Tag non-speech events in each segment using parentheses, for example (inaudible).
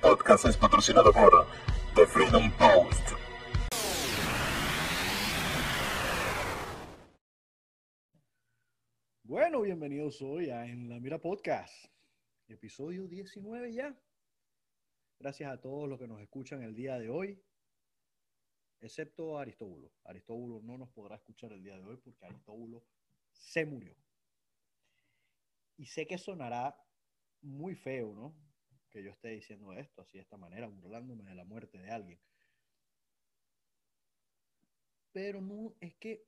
podcast es patrocinado por The Freedom Post. Bueno, bienvenidos hoy a En la Mira Podcast, episodio 19 ya. Gracias a todos los que nos escuchan el día de hoy, excepto Aristóbulo. Aristóbulo no nos podrá escuchar el día de hoy porque Aristóbulo se murió. Y sé que sonará muy feo, ¿no? Que yo esté diciendo esto así de esta manera, burlándome de la muerte de alguien. Pero no, es que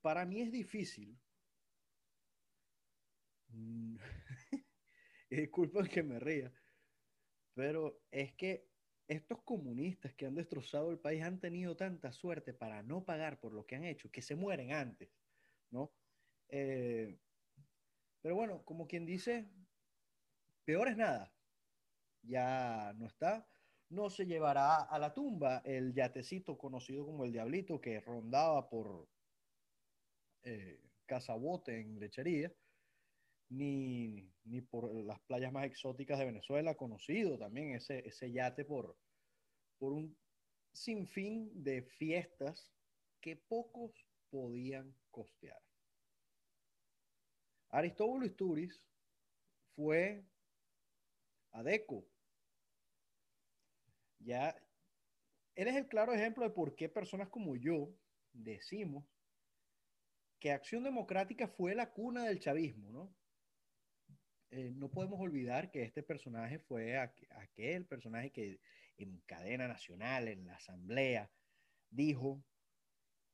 para mí es difícil. (laughs) Disculpen que me ría, pero es que estos comunistas que han destrozado el país han tenido tanta suerte para no pagar por lo que han hecho que se mueren antes, ¿no? Eh, pero bueno, como quien dice, peor es nada. Ya no está. No se llevará a la tumba el yatecito conocido como el Diablito que rondaba por eh, Casabote en Lechería, ni, ni, por las playas más exóticas de Venezuela, conocido también ese, ese yate por, por un sinfín de fiestas que pocos podían costear. Aristóbulo Isturiz fue adeco. Ya, él es el claro ejemplo de por qué personas como yo decimos que Acción Democrática fue la cuna del chavismo, ¿no? Eh, no podemos olvidar que este personaje fue aquel personaje que en cadena nacional, en la asamblea, dijo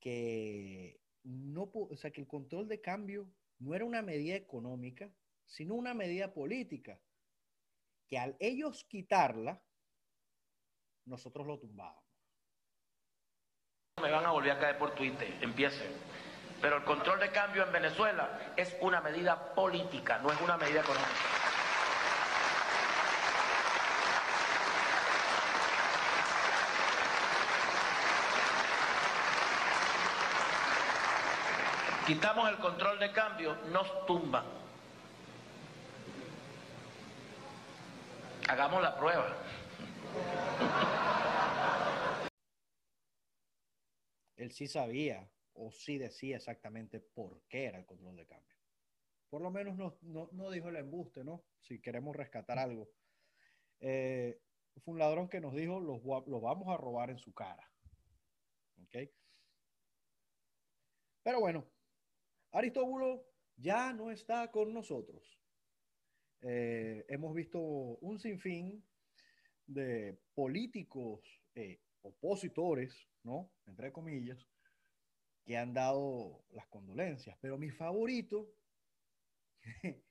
que no, o sea, que el control de cambio no era una medida económica, sino una medida política, que al ellos quitarla, nosotros lo tumbábamos. Me van a volver a caer por Twitter, empiecen. Pero el control de cambio en Venezuela es una medida política, no es una medida económica. Quitamos el control de cambio, nos tumban. Hagamos la prueba. Él sí sabía o sí decía exactamente por qué era el control de cambio. Por lo menos no, no, no dijo el embuste, ¿no? Si queremos rescatar algo. Eh, fue un ladrón que nos dijo, los, los vamos a robar en su cara. ¿Ok? Pero bueno, Aristóbulo ya no está con nosotros. Eh, hemos visto un sinfín de políticos eh, opositores, ¿no? Entre comillas, que han dado las condolencias. Pero mi favorito (laughs)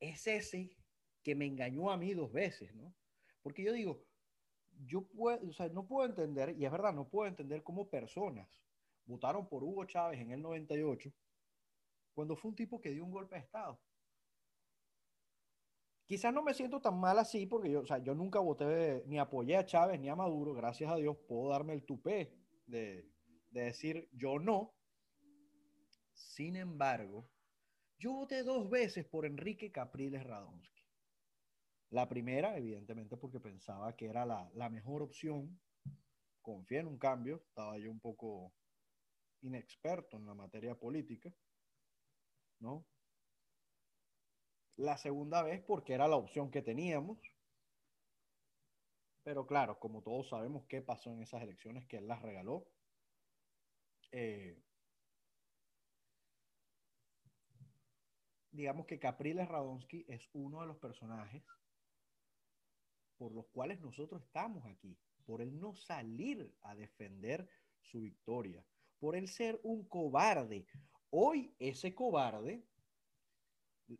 es ese que me engañó a mí dos veces, ¿no? Porque yo digo, yo puedo, o sea, no puedo entender, y es verdad, no puedo entender cómo personas votaron por Hugo Chávez en el 98, cuando fue un tipo que dio un golpe de Estado. Quizás no me siento tan mal así, porque yo, o sea, yo nunca voté ni apoyé a Chávez ni a Maduro, gracias a Dios puedo darme el tupé de, de decir yo no. Sin embargo, yo voté dos veces por Enrique Capriles Radonsky. La primera, evidentemente, porque pensaba que era la, la mejor opción. Confié en un cambio, estaba yo un poco inexperto en la materia política, ¿no? La segunda vez porque era la opción que teníamos. Pero claro, como todos sabemos qué pasó en esas elecciones, que él las regaló. Eh, digamos que Capriles Radonsky es uno de los personajes por los cuales nosotros estamos aquí, por él no salir a defender su victoria, por él ser un cobarde. Hoy ese cobarde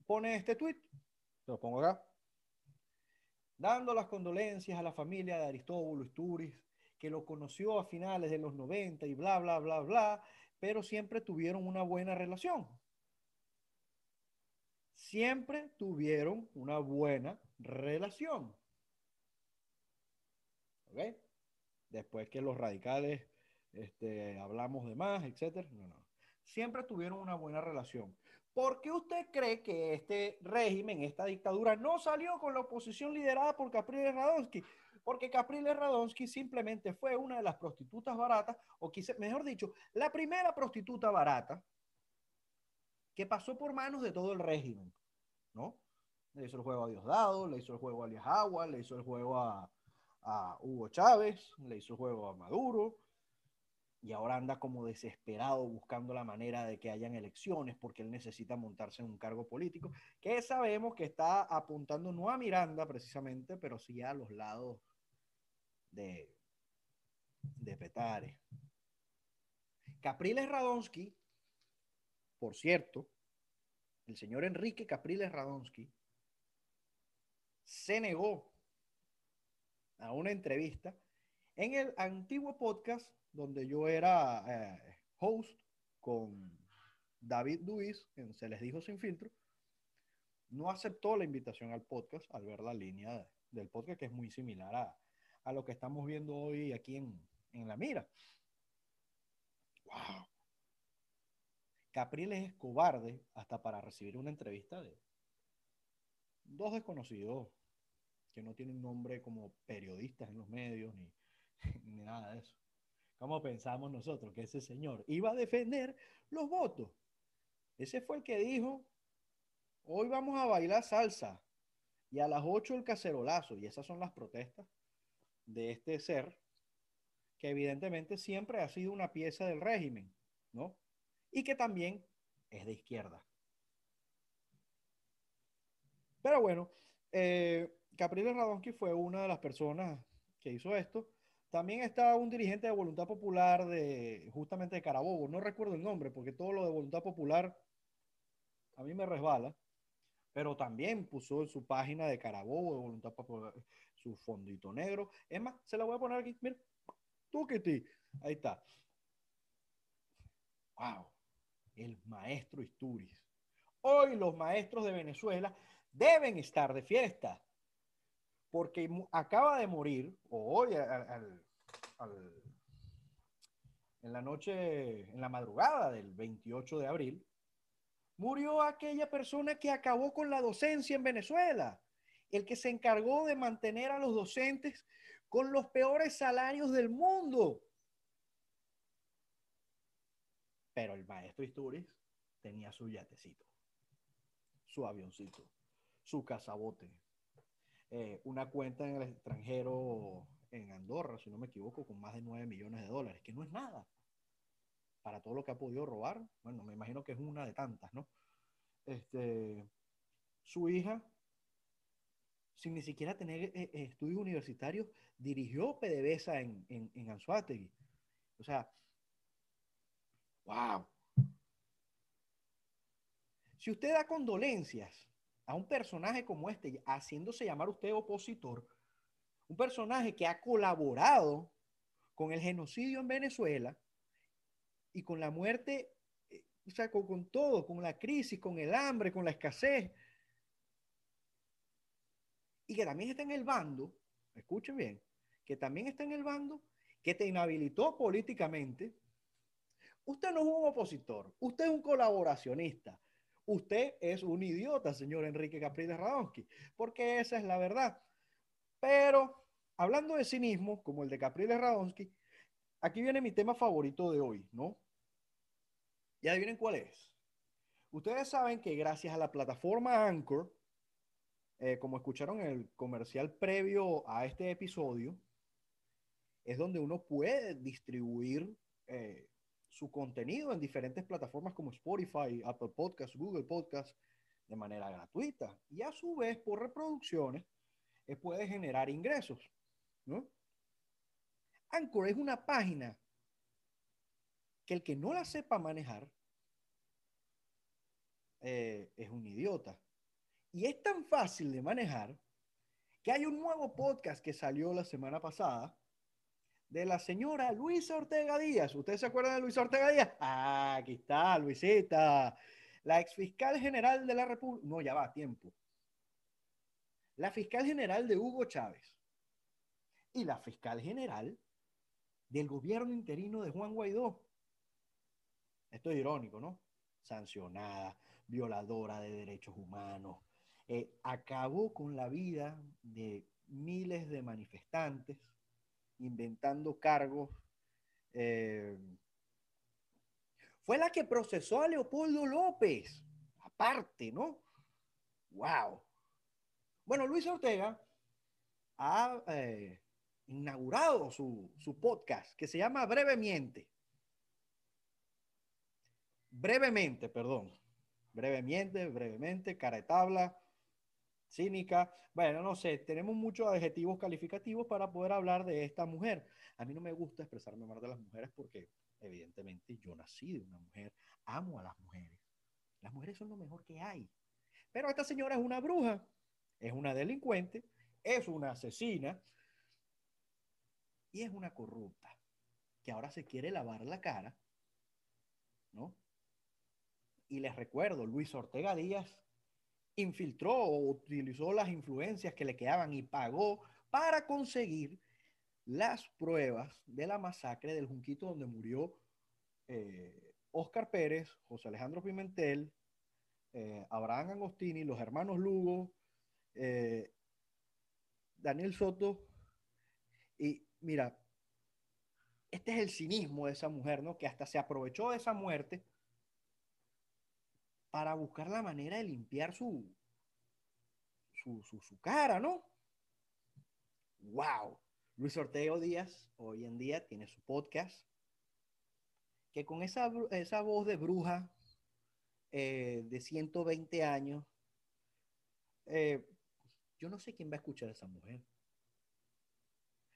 pone este tweet, lo pongo acá, dando las condolencias a la familia de Aristóbulo Isturiz, que lo conoció a finales de los 90 y bla, bla, bla, bla, pero siempre tuvieron una buena relación. Siempre tuvieron una buena relación. ¿Ok? Después que los radicales este, hablamos de más, etcétera. No, no. Siempre tuvieron una buena relación. ¿Por qué usted cree que este régimen, esta dictadura, no salió con la oposición liderada por Capriles Radonsky? Porque Capriles Radonsky simplemente fue una de las prostitutas baratas, o quise, mejor dicho, la primera prostituta barata que pasó por manos de todo el régimen, ¿no? Le hizo el juego a Diosdado, le hizo el juego a Alias le hizo el juego a, a Hugo Chávez, le hizo el juego a Maduro, y ahora anda como desesperado buscando la manera de que hayan elecciones porque él necesita montarse en un cargo político, que sabemos que está apuntando no a Miranda precisamente, pero sí a los lados de, de Petare. Capriles Radonsky, por cierto, el señor Enrique Capriles Radonsky se negó a una entrevista en el antiguo podcast donde yo era eh, host con David Luis, en Se les dijo sin filtro, no aceptó la invitación al podcast al ver la línea del podcast que es muy similar a, a lo que estamos viendo hoy aquí en, en la mira. ¡Wow! Capriles es cobarde hasta para recibir una entrevista de dos desconocidos que no tienen nombre como periodistas en los medios ni, (laughs) ni nada de eso. ¿Cómo pensamos nosotros que ese señor iba a defender los votos? Ese fue el que dijo, hoy vamos a bailar salsa y a las 8 el cacerolazo. Y esas son las protestas de este ser que evidentemente siempre ha sido una pieza del régimen, ¿no? Y que también es de izquierda. Pero bueno, eh, Capriles fue una de las personas que hizo esto. También está un dirigente de Voluntad Popular de justamente de Carabobo. No recuerdo el nombre porque todo lo de Voluntad Popular a mí me resbala. Pero también puso en su página de Carabobo de Voluntad Popular su fondito negro. Es más, se la voy a poner aquí. Mira, tú que ti. Ahí está. Wow. El maestro Isturiz. Hoy los maestros de Venezuela deben estar de fiesta porque acaba de morir, o hoy, en la noche, en la madrugada del 28 de abril, murió aquella persona que acabó con la docencia en Venezuela, el que se encargó de mantener a los docentes con los peores salarios del mundo. Pero el maestro Isturiz tenía su yatecito, su avioncito, su cazabote, eh, una cuenta en el extranjero, en Andorra, si no me equivoco, con más de 9 millones de dólares, que no es nada para todo lo que ha podido robar. Bueno, me imagino que es una de tantas, ¿no? Este, su hija, sin ni siquiera tener eh, eh, estudios universitarios, dirigió PDVSA en, en, en Anzuategui. O sea, wow. Si usted da condolencias a un personaje como este, haciéndose llamar usted opositor, un personaje que ha colaborado con el genocidio en Venezuela y con la muerte, eh, o sea, con, con, todo, con la crisis, con el hambre, con la escasez, y que también está en el bando, escuchen bien, que también está en el bando que te inhabilitó políticamente, usted no es un opositor, usted es un colaboracionista, Usted es un idiota, señor Enrique Capriles Radonsky, porque esa es la verdad. Pero hablando de cinismo, como el de Capriles Radonsky, aquí viene mi tema favorito de hoy, ¿no? Y adivinen cuál es. Ustedes saben que gracias a la plataforma Anchor, eh, como escucharon en el comercial previo a este episodio, es donde uno puede distribuir eh, su contenido en diferentes plataformas como Spotify, Apple Podcasts, Google Podcasts, de manera gratuita. Y a su vez, por reproducciones, eh, puede generar ingresos. ¿no? Anchor es una página que el que no la sepa manejar eh, es un idiota. Y es tan fácil de manejar que hay un nuevo podcast que salió la semana pasada de la señora Luisa Ortega Díaz. ¿Ustedes se acuerdan de Luisa Ortega Díaz? Ah, aquí está, Luisita. La ex fiscal general de la República. No, ya va, tiempo. La fiscal general de Hugo Chávez. Y la fiscal general del gobierno interino de Juan Guaidó. Esto es irónico, ¿no? Sancionada, violadora de derechos humanos. Eh, acabó con la vida de miles de manifestantes, inventando cargos. eh, fue la que procesó a Leopoldo López, aparte, ¿no? ¡Wow! Bueno, Luis Ortega ha eh, inaugurado su, su podcast que se llama Brevemente. Brevemente, perdón. Brevemente, brevemente, cara de tabla, cínica. Bueno, no sé, tenemos muchos adjetivos calificativos para poder hablar de esta mujer. A mí no me gusta expresarme mal de las mujeres porque evidentemente yo nací de una mujer, amo a las mujeres. Las mujeres son lo mejor que hay. Pero esta señora es una bruja, es una delincuente, es una asesina y es una corrupta que ahora se quiere lavar la cara, ¿no? Y les recuerdo, Luis Ortega Díaz infiltró o utilizó las influencias que le quedaban y pagó para conseguir las pruebas de la masacre del Junquito donde murió eh, Oscar Pérez, José Alejandro Pimentel, eh, Abraham Agostini, los hermanos Lugo, eh, Daniel Soto. Y mira, este es el cinismo de esa mujer, ¿no? Que hasta se aprovechó de esa muerte para buscar la manera de limpiar su, su, su, cara, ¿no? ¡Wow! Luis Ortega Díaz hoy en día tiene su podcast, que con esa, esa voz de bruja eh, de 120 años, eh, yo no sé quién va a escuchar a esa mujer.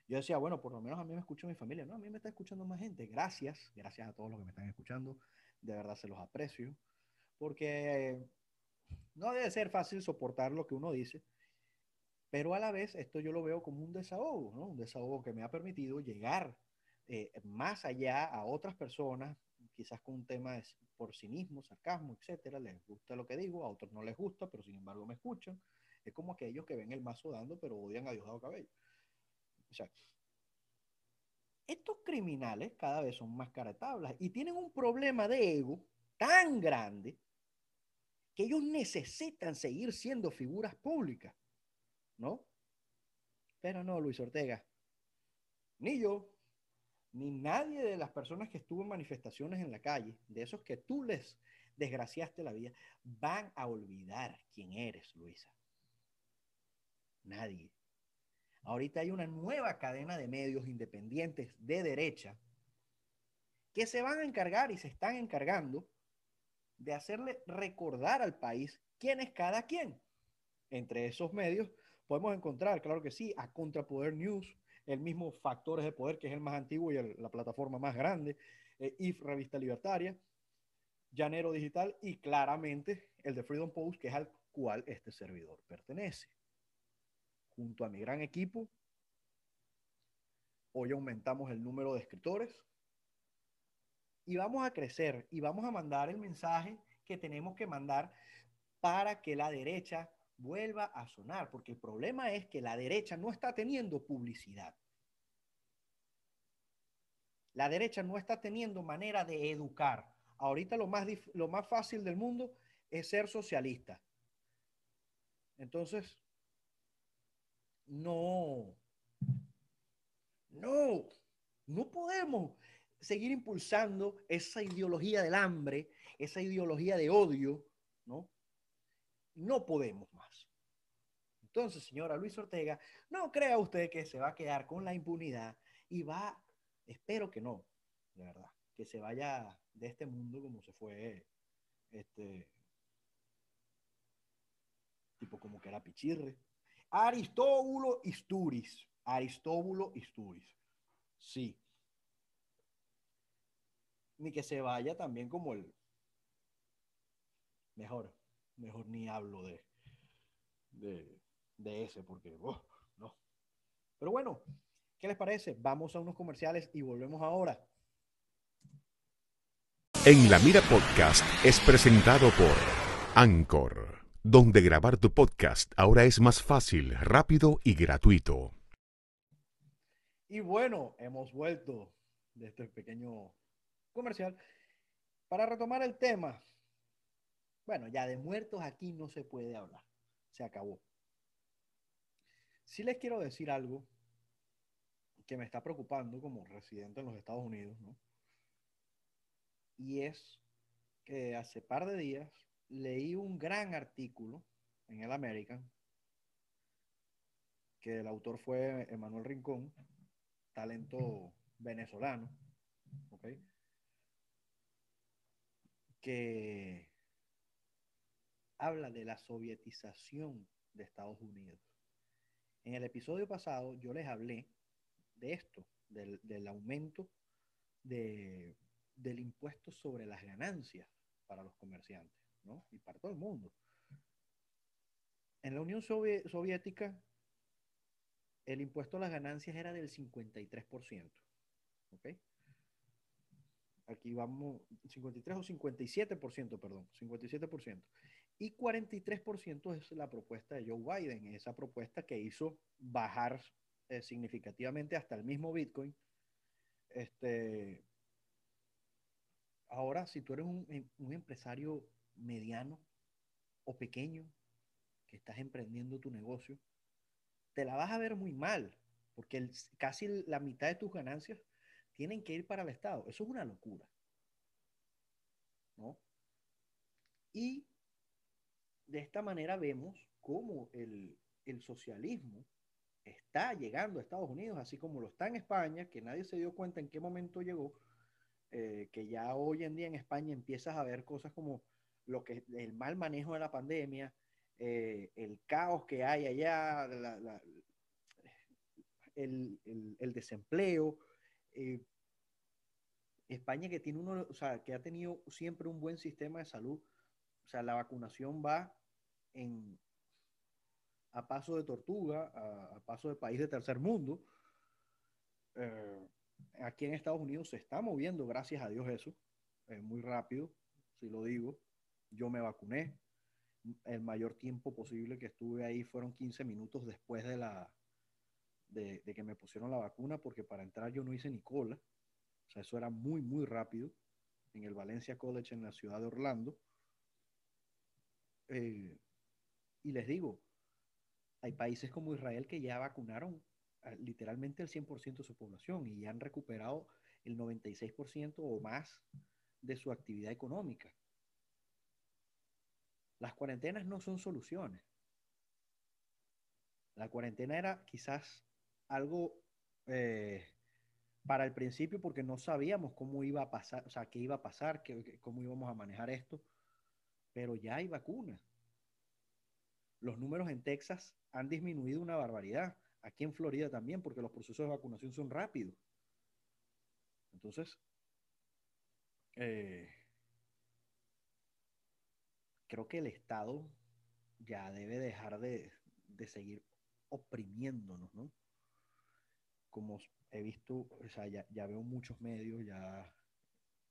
Yo decía, bueno, por lo menos a mí me escucha mi familia. No, a mí me está escuchando más gente. Gracias, gracias a todos los que me están escuchando. De verdad se los aprecio. Porque no debe ser fácil soportar lo que uno dice. Pero a la vez, esto yo lo veo como un desahogo, ¿no? Un desahogo que me ha permitido llegar eh, más allá a otras personas, quizás con un tema de, por cinismo, sarcasmo, etcétera. Les gusta lo que digo, a otros no les gusta, pero sin embargo me escuchan. Es como aquellos que ven el mazo dando, pero odian a Diosdado Cabello. O sea, estos criminales cada vez son más caratablas y tienen un problema de ego tan grande que ellos necesitan seguir siendo figuras públicas, ¿no? Pero no, Luis Ortega, ni yo, ni nadie de las personas que estuvo en manifestaciones en la calle, de esos que tú les desgraciaste la vida, van a olvidar quién eres, Luisa. Nadie. Ahorita hay una nueva cadena de medios independientes de derecha que se van a encargar y se están encargando de hacerle recordar al país quién es cada quien. Entre esos medios podemos encontrar, claro que sí, a Contrapoder News, el mismo Factores de Poder, que es el más antiguo y la plataforma más grande, eh, IF Revista Libertaria, Llanero Digital y claramente el de Freedom Post, que es al cual este servidor pertenece junto a mi gran equipo. Hoy aumentamos el número de escritores y vamos a crecer y vamos a mandar el mensaje que tenemos que mandar para que la derecha vuelva a sonar, porque el problema es que la derecha no está teniendo publicidad. La derecha no está teniendo manera de educar. Ahorita lo más, lo más fácil del mundo es ser socialista. Entonces, no, no, no podemos seguir impulsando esa ideología del hambre, esa ideología de odio, ¿no? No podemos más. Entonces, señora Luis Ortega, no crea usted que se va a quedar con la impunidad y va, espero que no, de verdad, que se vaya de este mundo como se fue este tipo como que era Pichirre, Aristóbulo Isturiz. Aristóbulo Isturiz. Sí. Ni que se vaya también como el... Mejor, mejor ni hablo de, de, de ese porque, oh, no. Pero bueno, ¿qué les parece? Vamos a unos comerciales y volvemos ahora. En la Mira Podcast es presentado por Anchor donde grabar tu podcast ahora es más fácil, rápido y gratuito. Y bueno, hemos vuelto de este pequeño comercial para retomar el tema. Bueno, ya de muertos aquí no se puede hablar. Se acabó. Sí les quiero decir algo que me está preocupando como residente en los Estados Unidos. Y es que hace par de días leí un gran artículo en el American, que el autor fue Emanuel Rincón, talento venezolano, ¿ok? Que habla de la sovietización de Estados Unidos. En el episodio pasado yo les hablé de esto, del, del aumento de, del impuesto sobre las ganancias para los comerciantes, ¿no? Y para todo el mundo. En la Unión Sovi- Soviética, el impuesto a las ganancias era del 53%, ¿ok? Aquí vamos, 53 o 57%, perdón, 57%. Y 43% es la propuesta de Joe Biden, esa propuesta que hizo bajar eh, significativamente hasta el mismo Bitcoin. Este, ahora, si tú eres un, em- un empresario mediano o pequeño que estás emprendiendo tu negocio, te la vas a ver muy mal, porque casi la mitad de tus ganancias tienen que ir para el Estado. Eso es una locura. ¿No? Y de esta manera vemos cómo el, el socialismo está llegando a Estados Unidos, así como lo está en España, que nadie se dio cuenta en qué momento llegó, eh, que ya hoy en día en España empiezas a ver cosas como lo que el mal manejo de la pandemia, eh, el caos que hay allá, la- la- el, el- el desempleo. Eh, España que tiene uno, o sea, que ha tenido siempre un buen sistema de salud, o sea, la vacunación va en, a paso de tortuga, a, paso de país de tercer mundo. Eh, aquí en Estados Unidos se está moviendo, gracias a Dios, eso, eh, muy rápido, si lo digo. Yo me vacuné. El mayor tiempo posible que estuve ahí fueron 15 minutos después de, la, de, que me pusieron la vacuna, porque para entrar yo no hice ni cola. O sea, eso era muy, muy rápido en el Valencia College en la ciudad de Orlando. Eh, y les digo, hay países como Israel que ya vacunaron literalmente el 100% de su población y ya han recuperado el 96% o más de su actividad económica. Las cuarentenas no son soluciones. La cuarentena era quizás algo eh, para el principio porque no sabíamos cómo iba a pasar, o sea, qué iba a pasar, qué- cómo íbamos a manejar esto, pero ya hay vacunas. Los números en Texas han disminuido una barbaridad. Aquí en Florida también, porque los procesos de vacunación son rápidos. Entonces, eh, creo que el Estado ya debe dejar de, de seguir oprimiéndonos, ¿no? Como he visto, o sea, ya, veo muchos medios, ya,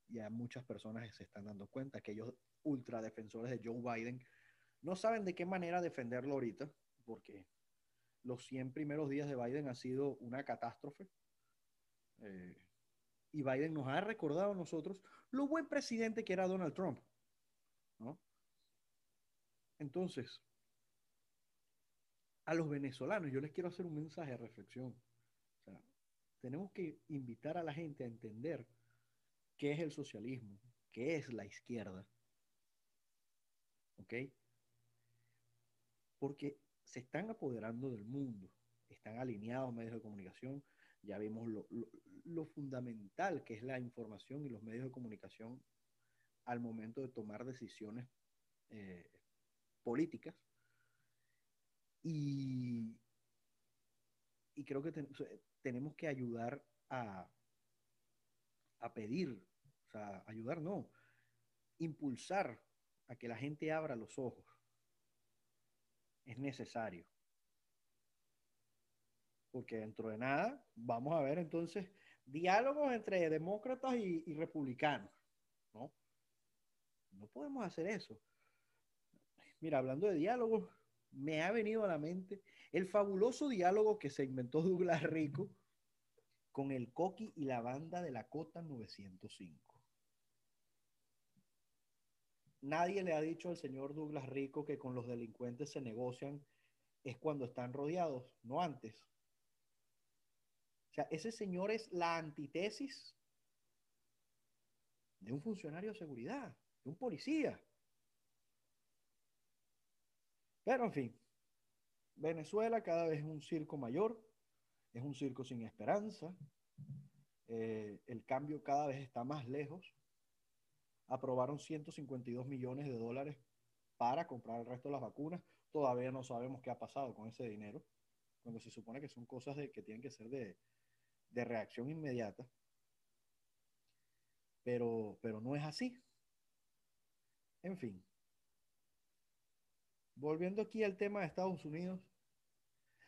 ya muchas personas se están dando cuenta que ellos ultradefensores de Joe Biden no saben de qué manera defenderlo ahorita, porque los 100 primeros días de Biden ha sido una catástrofe. Eh, y Biden nos ha recordado a nosotros lo buen presidente que era Donald Trump. ¿no? Entonces, a los venezolanos yo les quiero hacer un mensaje de reflexión. Tenemos que invitar a la gente a entender qué es el socialismo, qué es la izquierda. ¿Ok? Porque se están apoderando del mundo, están alineados medios de comunicación, ya vimos lo, fundamental que es la información y los medios de comunicación al momento de tomar decisiones eh, políticas. Y, y creo que ten, tenemos que ayudar a, a pedir, o sea, ayudar no, impulsar a que la gente abra los ojos. Es necesario. Porque dentro de nada vamos a ver entonces diálogos entre demócratas y, y republicanos. ¿no? no podemos hacer eso. Mira, hablando de diálogos, me ha venido a la mente el fabuloso diálogo que se inventó Douglas Rico con el Coqui y la banda de la Cota 905. nadie le ha dicho al señor Douglas Rico que con los delincuentes se negocian es cuando están rodeados, no antes. O sea, ese señor es la antítesis de un funcionario de seguridad, de un policía. Pero en fin, Venezuela cada vez es un circo mayor, es un circo sin esperanza, eh, el cambio cada vez está más lejos. Aprobaron 152 millones de dólares para comprar el resto de las vacunas. Todavía no sabemos qué ha pasado con ese dinero, cuando se supone que son cosas que tienen que ser de, de reacción inmediata. Pero, pero no es así. En fin. Volviendo aquí al tema de Estados Unidos,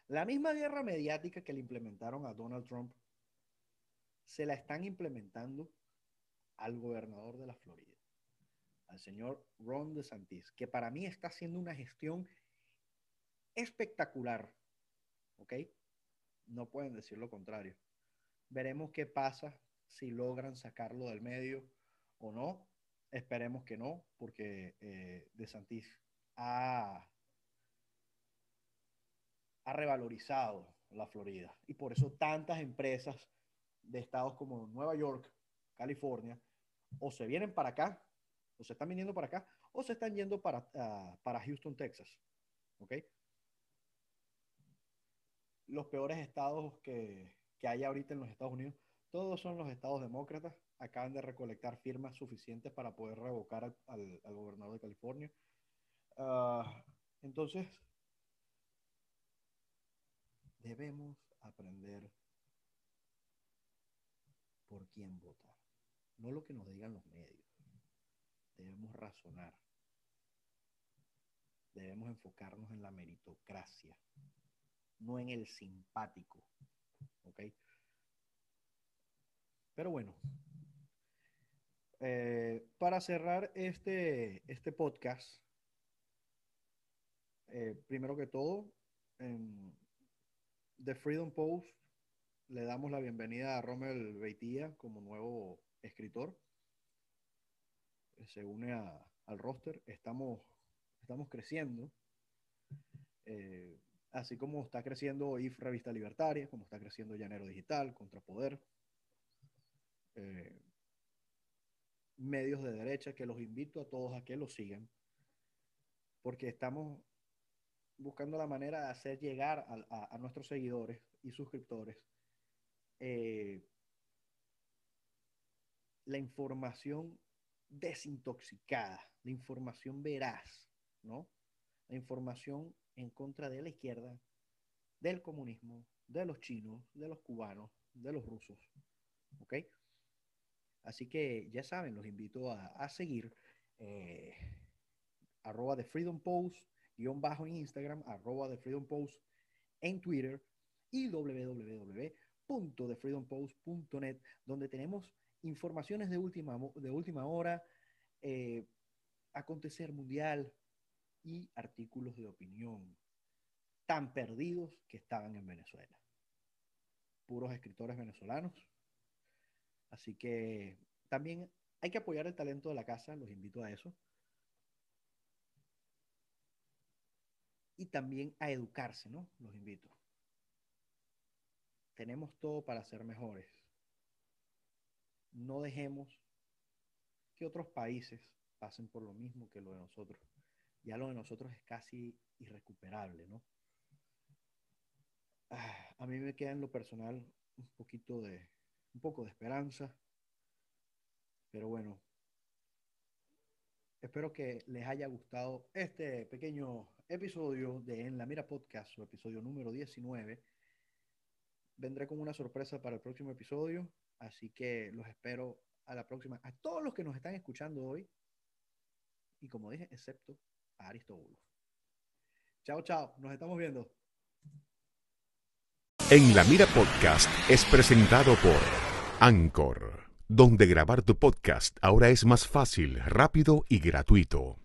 la misma guerra mediática que le implementaron a Donald Trump, se la están implementando al gobernador de la Florida, al señor Ron DeSantis, que para mí está haciendo una gestión espectacular. ¿Ok? No pueden decir lo contrario. Veremos qué pasa si logran sacarlo del medio o no. Esperemos que no, porque eh, DeSantis ha, revalorizado la Florida. Y por eso tantas empresas de estados como Nueva York, California, o se vienen para acá, o se están viniendo para acá, o se están yendo para, uh, para Houston, Texas. ¿Ok? Los peores estados que, que hay ahorita en los Estados Unidos, todos son los estados demócratas. Acaban de recolectar firmas suficientes para poder revocar al, al gobernador de California. Uh, entonces, debemos aprender por quién votar. No lo que nos digan los medios. Debemos razonar. Debemos enfocarnos en la meritocracia, no en el simpático. ¿Ok? Pero bueno, eh, para cerrar este, este podcast, eh, primero que todo, en The Freedom Post le damos la bienvenida a Rommel Beitía como nuevo escritor. Se une a, al roster. Estamos, estamos creciendo. Eh, así como está creciendo IF Revista Libertaria, como está creciendo Llanero Digital, Contrapoder. Eh, medios de derecha que los invito a todos a que los sigan. Porque estamos buscando la manera de hacer llegar a, nuestros seguidores y suscriptores eh, la información desintoxicada, la información veraz, ¿no? La información en contra de la izquierda, del comunismo, de los chinos, de los cubanos, de los rusos, ¿ok? Así que ya saben, los invito a, a seguir eh, arroba de Freedom Post, guion bajo en Instagram, arroba de Freedom Post en Twitter y www de freedompost.net, donde tenemos informaciones de última, de última hora, eh, acontecer mundial y artículos de opinión tan perdidos que estaban en Venezuela. Puros escritores venezolanos. Así que también hay que apoyar el talento de la casa, los invito a eso. Y también a educarse, ¿no? Los invito tenemos todo para ser mejores. No dejemos que otros países pasen por lo mismo que lo de nosotros. Ya lo de nosotros es casi irrecuperable, ¿no? Ah, a mí me queda en lo personal un poquito de, un poco de esperanza, pero bueno, espero que les haya gustado este pequeño episodio de En la Mira Podcast, su episodio número 19 vendré con una sorpresa para el próximo episodio, así que los espero a la próxima. A todos los que nos están escuchando hoy, y como dije, excepto a Aristóbulo. Chao, chao, nos estamos viendo. En la Mira Podcast es presentado por Anchor, donde grabar tu podcast ahora es más fácil, rápido y gratuito.